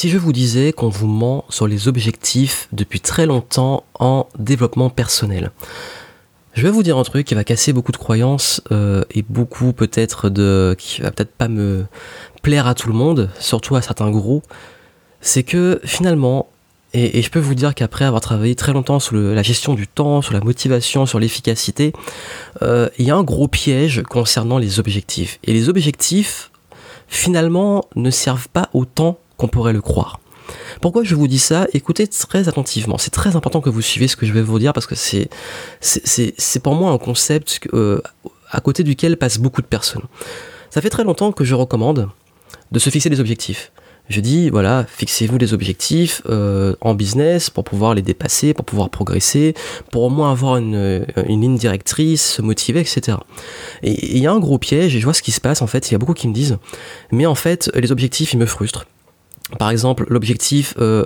Si je vous disais qu'on vous ment sur les objectifs depuis très longtemps en développement personnel, je vais vous dire un truc qui va casser beaucoup de croyances euh, et beaucoup peut-être de qui va peut-être pas me plaire à tout le monde, surtout à certains gros, c'est que finalement et, je peux vous dire qu'après avoir travaillé très longtemps sur la gestion du temps, sur la motivation, sur l'efficacité, euh, il y a un gros piège concernant les objectifs. Et les objectifs, finalement, ne servent pas autant qu'on pourrait le croire. Pourquoi je vous dis ça? Écoutez très attentivement. C'est très important que vous suivez ce que je vais vous dire parce que c'est c'est pour moi un concept euh, à côté duquel passent beaucoup de personnes. Ça fait très longtemps que je recommande de se fixer des objectifs. Je dis, voilà, fixez-vous des objectifs euh, en business pour pouvoir les dépasser, pour pouvoir progresser, pour au moins avoir une, une ligne directrice, se motiver, etc. Et il y a un gros piège, et je vois ce qui se passe en fait, il y a beaucoup qui me disent, mais en fait, les objectifs, ils me frustrent. Par exemple, l'objectif, euh,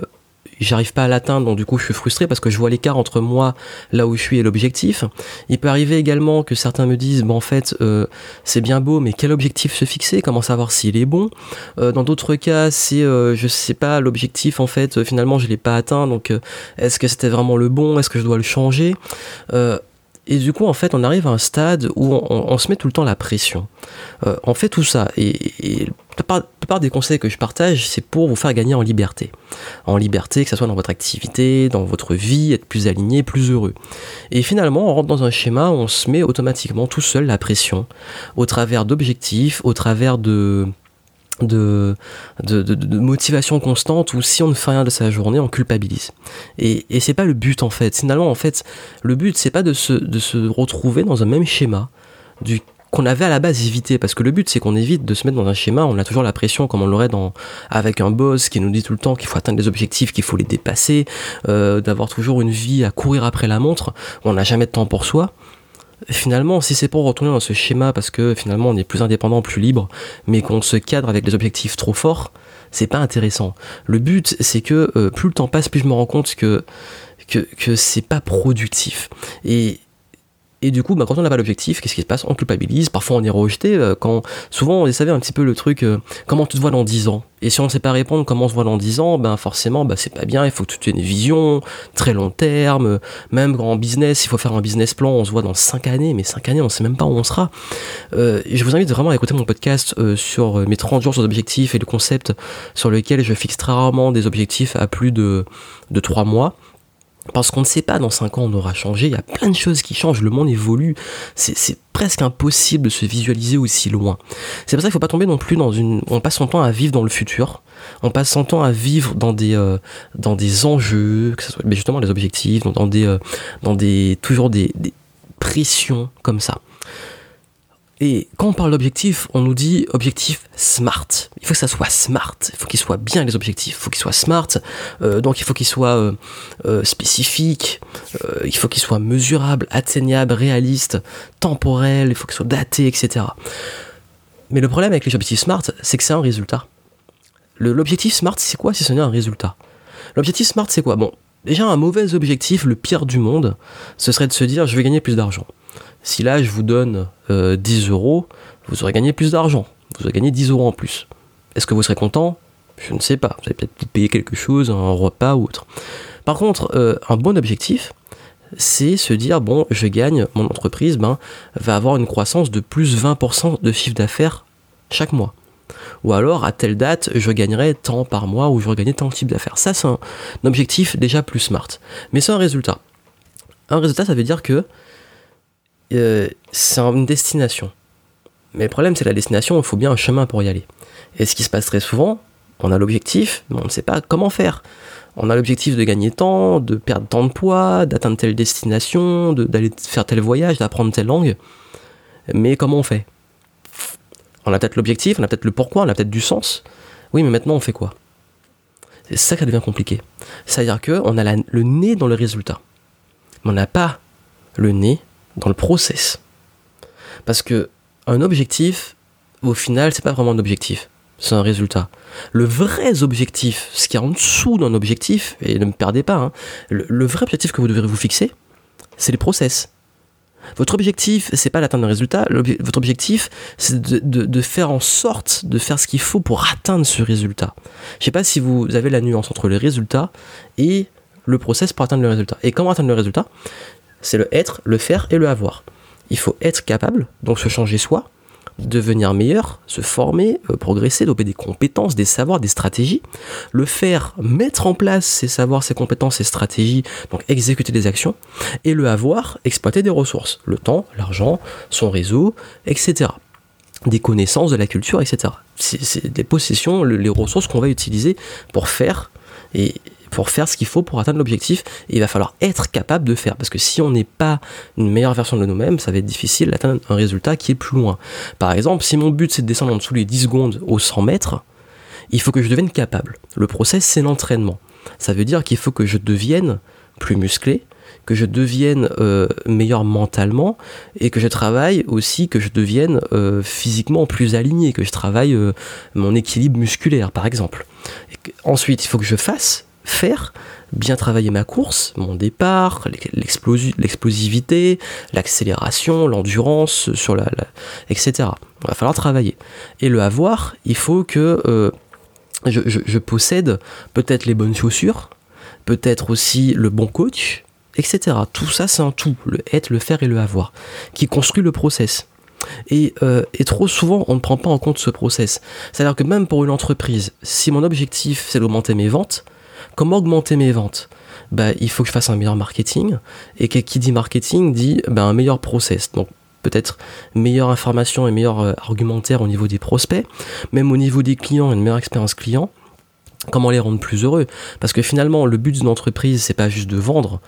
j'arrive pas à l'atteindre, donc du coup je suis frustré parce que je vois l'écart entre moi, là où je suis et l'objectif. Il peut arriver également que certains me disent, bon en fait euh, c'est bien beau, mais quel objectif se fixer? Comment savoir s'il est bon? Euh, Dans d'autres cas, c'est euh, je sais pas l'objectif en fait finalement je l'ai pas atteint, donc est-ce que c'était vraiment le bon? Est-ce que je dois le changer? Et du coup, en fait, on arrive à un stade où on, se met tout le temps la pression. Euh, on fait tout ça. Et, la, plupart, des conseils que je partage, c'est pour vous faire gagner en liberté. En liberté, que ce soit dans votre activité, dans votre vie, être plus aligné, plus heureux. Et finalement, on rentre dans un schéma où on se met automatiquement tout seul la pression, au travers d'objectifs, au travers de de, de, motivation constante où si on ne fait rien de sa journée, on culpabilise. Et, et c'est pas le but en fait. Finalement, en fait, le but c'est pas de se, de se retrouver dans un même schéma du qu'on avait à la base évité parce que le but c'est qu'on évite de se mettre dans un schéma on a toujours la pression comme on l'aurait dans avec un boss qui nous dit tout le temps qu'il faut atteindre des objectifs qu'il faut les dépasser euh, d'avoir toujours une vie à courir après la montre on n'a jamais de temps pour soi finalement, si c'est pour retourner dans ce schéma parce que finalement on est plus indépendant, plus libre, mais qu'on se cadre avec des objectifs trop forts, c'est pas intéressant. Le but, c'est que euh, plus le temps passe, plus je me rends compte que que, c'est pas productif. Et du coup, bah, quand on n'a pas l'objectif, qu'est-ce qui se passe? On culpabilise, parfois on est rejeté. Euh, souvent, vous savez un petit peu le truc, euh, comment tu te vois dans 10 ans? Et si on ne sait pas répondre comment on se voit dans 10 ans, ben forcément, bah, c'est pas bien, il faut que tu aies une vision, très long terme, même en business, il faut faire un business plan, on se voit dans 5 années, mais 5 années, on ne sait même pas où on sera. Euh, je vous invite vraiment à écouter mon podcast sur mes 30 jours sur objectifs et le concept sur lequel je fixe très rarement des objectifs à plus de, de 3 mois parce qu'on ne sait pas dans 5 ans on aura changé, il y a plein de choses qui changent, le monde évolue, c'est presque impossible de se visualiser aussi loin. C'est pour ça qu'il ne faut pas tomber non plus dans une... On passe son temps à vivre dans le futur, on passe son temps à vivre dans des, euh, dans des enjeux, que ce soit justement des objectifs, dans des, euh, dans des toujours des pressions comme ça. Et quand on parle d'objectif, on nous dit objectif smart. Il faut que ça soit smart. Il faut qu'il soit bien les objectifs. Il faut qu'il soit smart. Euh, donc il faut qu'il soit euh, euh, spécifique. il faut qu'il soit mesurable, atteignable, réaliste, temporel. Il faut qu'il soit daté, etc. Mais le problème avec les objectifs smart, c'est que c'est un résultat. L'objectif smart, c'est quoi si ce n'est un résultat? L'objectif smart, c'est quoi? Bon, déjà un mauvais objectif, le pire du monde, ce serait de se dire je vais gagner plus d'argent. Si là je vous donne 10 euh, euros, vous aurez gagné plus d'argent. Vous aurez gagné 10 euros en plus. Est-ce que vous serez content? Je ne sais pas. Vous allez peut-être payer quelque chose, un repas ou autre. Par contre, euh, un bon objectif, c'est se dire bon, je gagne, mon entreprise ben, va avoir une croissance de plus 20% de chiffre d'affaires chaque mois. Ou alors, à telle date, je gagnerai tant par mois ou je regagnerai tant de chiffre d'affaires. Ça, c'est un, objectif déjà plus smart. Mais c'est un résultat. Un résultat, ça veut dire que euh, c'est une destination. Mais le problème, c'est la destination, il faut bien un chemin pour y aller. Et ce qui se passe très souvent, on a l'objectif, mais on ne sait pas comment faire. On a l'objectif de gagner temps, de perdre tant de poids, d'atteindre telle destination, d'aller faire tel voyage, d'apprendre telle langue. Mais comment on fait? On a peut-être l'objectif, on a peut-être le pourquoi, on a peut-être du sens. Oui, mais maintenant on fait quoi? C'est ça qui devient compliqué. C'est-à-dire qu'on a le nez dans le résultat. Mais on n'a pas le nez dans le process. Parce que un objectif, au final, c'est pas vraiment un objectif, c'est un résultat. Le vrai objectif, ce qui est en dessous d'un objectif, et ne me perdez pas, hein, le, vrai objectif que vous devrez vous fixer, c'est les process. Votre objectif, c'est pas d'atteindre un résultat. Votre objectif, c'est de, faire en sorte de faire ce qu'il faut pour atteindre ce résultat. Je sais pas si vous avez la nuance entre le résultat et le process pour atteindre le résultat. Et comment atteindre le résultat? C'est le être, le faire et le avoir. Il faut être capable, donc se changer soi, devenir meilleur, se former, euh, progresser, développer des compétences, des savoirs, des stratégies, le faire, mettre en place ces savoirs, ces compétences, ces stratégies, donc exécuter des actions, et le avoir, exploiter des ressources, le temps, l'argent, son réseau, etc. Des connaissances, de la culture, etc. C'est des possessions, les ressources qu'on va utiliser pour faire et pour faire ce qu'il faut pour atteindre l'objectif. il va falloir être capable de faire. Parce que si on n'est pas une meilleure version de nous-mêmes, ça va être difficile d'atteindre un résultat qui est plus loin. Par exemple, si mon but c'est de descendre en dessous les 10 secondes aux 100 mètres, il faut que je devienne capable. Le process, c'est l'entraînement. Ça veut dire qu'il faut que je devienne plus musclé, que je devienne euh, meilleur mentalement et que je travaille aussi, que je devienne euh, physiquement plus aligné, que je travaille euh, mon équilibre musculaire par exemple. ensuite, il faut que je fasse faire, bien travailler ma course, mon départ, l'explosivité, l'accélération, l'endurance, sur la, etc. Il va falloir travailler. Et le avoir, il faut que euh, je, possède peut-être les bonnes chaussures, peut-être aussi le bon coach, etc. Tout ça, c'est un tout, le être, le faire et le avoir, qui construit le process. Et, euh, et, trop souvent, on ne prend pas en compte ce process. C'est-à-dire que même pour une entreprise, si mon objectif c'est d'augmenter mes ventes, Comment augmenter mes ventes bah, Il faut que je fasse un meilleur marketing. Et qui dit marketing dit bah, un meilleur process. Donc peut-être meilleure information et meilleur euh, argumentaire au niveau des prospects, même au niveau des clients, une meilleure expérience client. Comment les rendre plus heureux? Parce que finalement, le but d'une entreprise, c'est pas juste de vendre,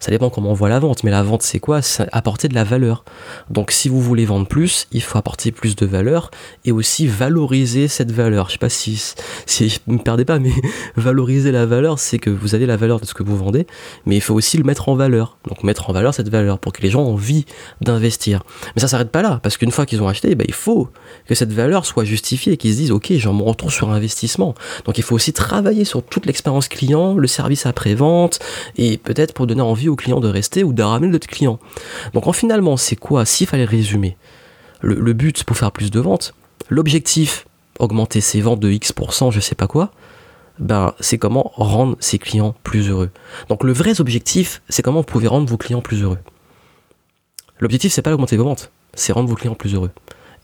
ça dépend comment on voit la vente, mais la vente c'est quoi? C'est apporter de la valeur. Donc si vous voulez vendre plus, il faut apporter plus de valeur et aussi valoriser cette valeur. Je sais pas si, si me perdais pas, mais valoriser la valeur, c'est que vous avez la valeur de ce que vous vendez, mais il faut aussi le mettre en valeur. Donc mettre en valeur cette valeur pour que les gens aient envie d'investir. Mais ça s'arrête pas là, parce qu'une fois qu'ils ont acheté, bah, il faut que cette valeur soit justifiée, qu'ils se disent ok, j'en me retourne sur investissement. Donc il faut aussi travailler sur toute l'expérience client, le service après-vente, et peut-être pour donner envie aux clients de rester ou de ramener d'autres clients. Donc en finalement, c'est quoi S'il fallait résumer, le, but pour faire plus de ventes, l'objectif, augmenter ses ventes de X%, je sais pas quoi, ben, c'est comment rendre ses clients plus heureux. Donc le vrai objectif, c'est comment vous pouvez rendre vos clients plus heureux. L'objectif, c'est pas augmenter vos ventes, c'est rendre vos clients plus heureux.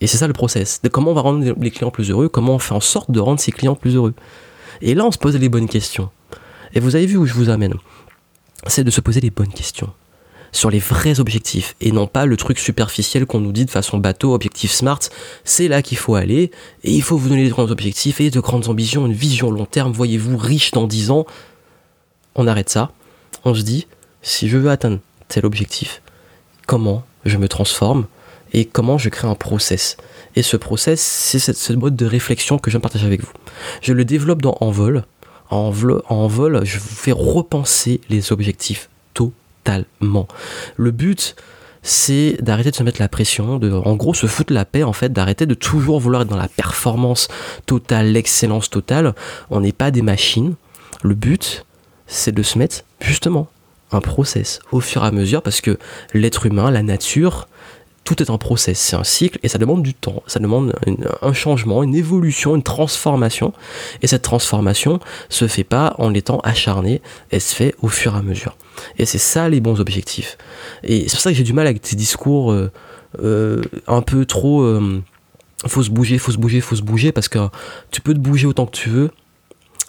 Et c'est ça le process. De comment on va rendre les clients plus heureux, comment on fait en sorte de rendre ses clients plus heureux. Et là, on se pose les bonnes questions. Et vous avez vu où je vous amène c'est de se poser les bonnes questions sur les vrais objectifs et non pas le truc superficiel qu'on nous dit de façon bateau, objectif smart, c'est là qu'il faut aller et il faut vous donner des grands objectifs et de grandes ambitions, une vision long terme, voyez-vous riche dans 10 ans. On arrête ça, on se dit, si je veux atteindre tel objectif, comment je me transforme et comment je crée un process? Et ce process, c'est ce mode de réflexion que je partage avec vous. Je le développe dans Envol, en vol, je vous fais repenser les objectifs totalement. Le but, c'est d'arrêter de se mettre la pression, de en gros se foutre la paix en fait, d'arrêter de toujours vouloir être dans la performance totale, l'excellence totale. On n'est pas des machines. Le but, c'est de se mettre justement un process au fur et à mesure parce que l'être humain, la nature, tout est un process, c'est un cycle et ça demande du temps, ça demande un changement, une évolution, une transformation. Et cette transformation se fait pas en étant acharné, elle se fait au fur et à mesure. Et c'est ça les bons objectifs. Et c'est pour ça que j'ai du mal avec ces discours euh, euh, un peu trop euh, faut se bouger, faut se bouger, faut se bouger parce que tu peux te bouger autant que tu veux.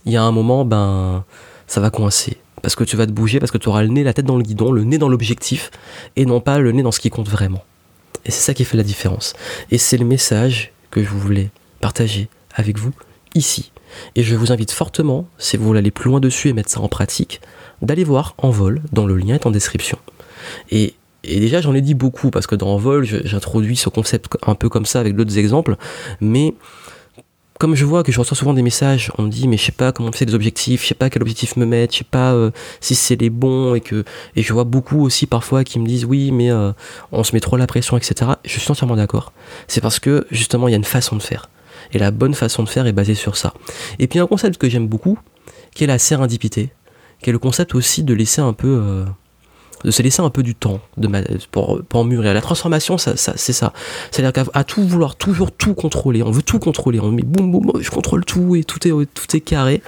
Il y a un moment, ben ça va coincer parce que tu vas te bouger, parce que tu auras le nez, la tête dans le guidon, le nez dans l'objectif, et non pas le nez dans ce qui compte vraiment. Et c'est ça qui fait la différence. Et c'est le message que je voulais partager avec vous ici. Et je vous invite fortement, si vous voulez aller plus loin dessus et mettre ça en pratique, d'aller voir En vol, dont le lien est en description. Et, déjà, j'en ai dit beaucoup, parce que dans En vol, j'introduis ce concept un peu comme ça avec d'autres exemples, mais comme je vois que je reçois souvent des messages, on me dit mais je sais pas comment fixer des objectifs, je sais pas quel objectif me mettre, je sais pas euh, si c'est les bons et que et je vois beaucoup aussi parfois qui me disent oui mais euh, on se met trop la pression etc. Je suis entièrement d'accord. C'est parce que justement il y a une façon de faire et la bonne façon de faire est basée sur ça. Et puis un concept que j'aime beaucoup, qui est la sérendipité, qui est le concept aussi de laisser un peu euh, de se laisser un peu du temps de pour, pour mûrir. La transformation, ça, ça c'est ça. C'est-à-dire qu'à tout vouloir toujours tout contrôler, on veut tout contrôler, on met boum boum, je contrôle tout et tout est, tout est carré.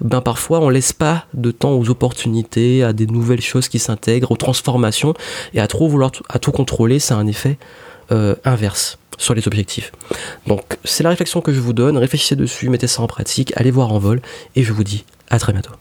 Ben parfois on laisse pas de temps aux opportunités, à des nouvelles choses qui s'intègrent, aux transformations, et à trop vouloir à tout contrôler, ça a un effet euh, inverse sur les objectifs. Donc c'est la réflexion que je vous donne, réfléchissez dessus, mettez ça en pratique, allez voir en vol, et je vous dis à très bientôt.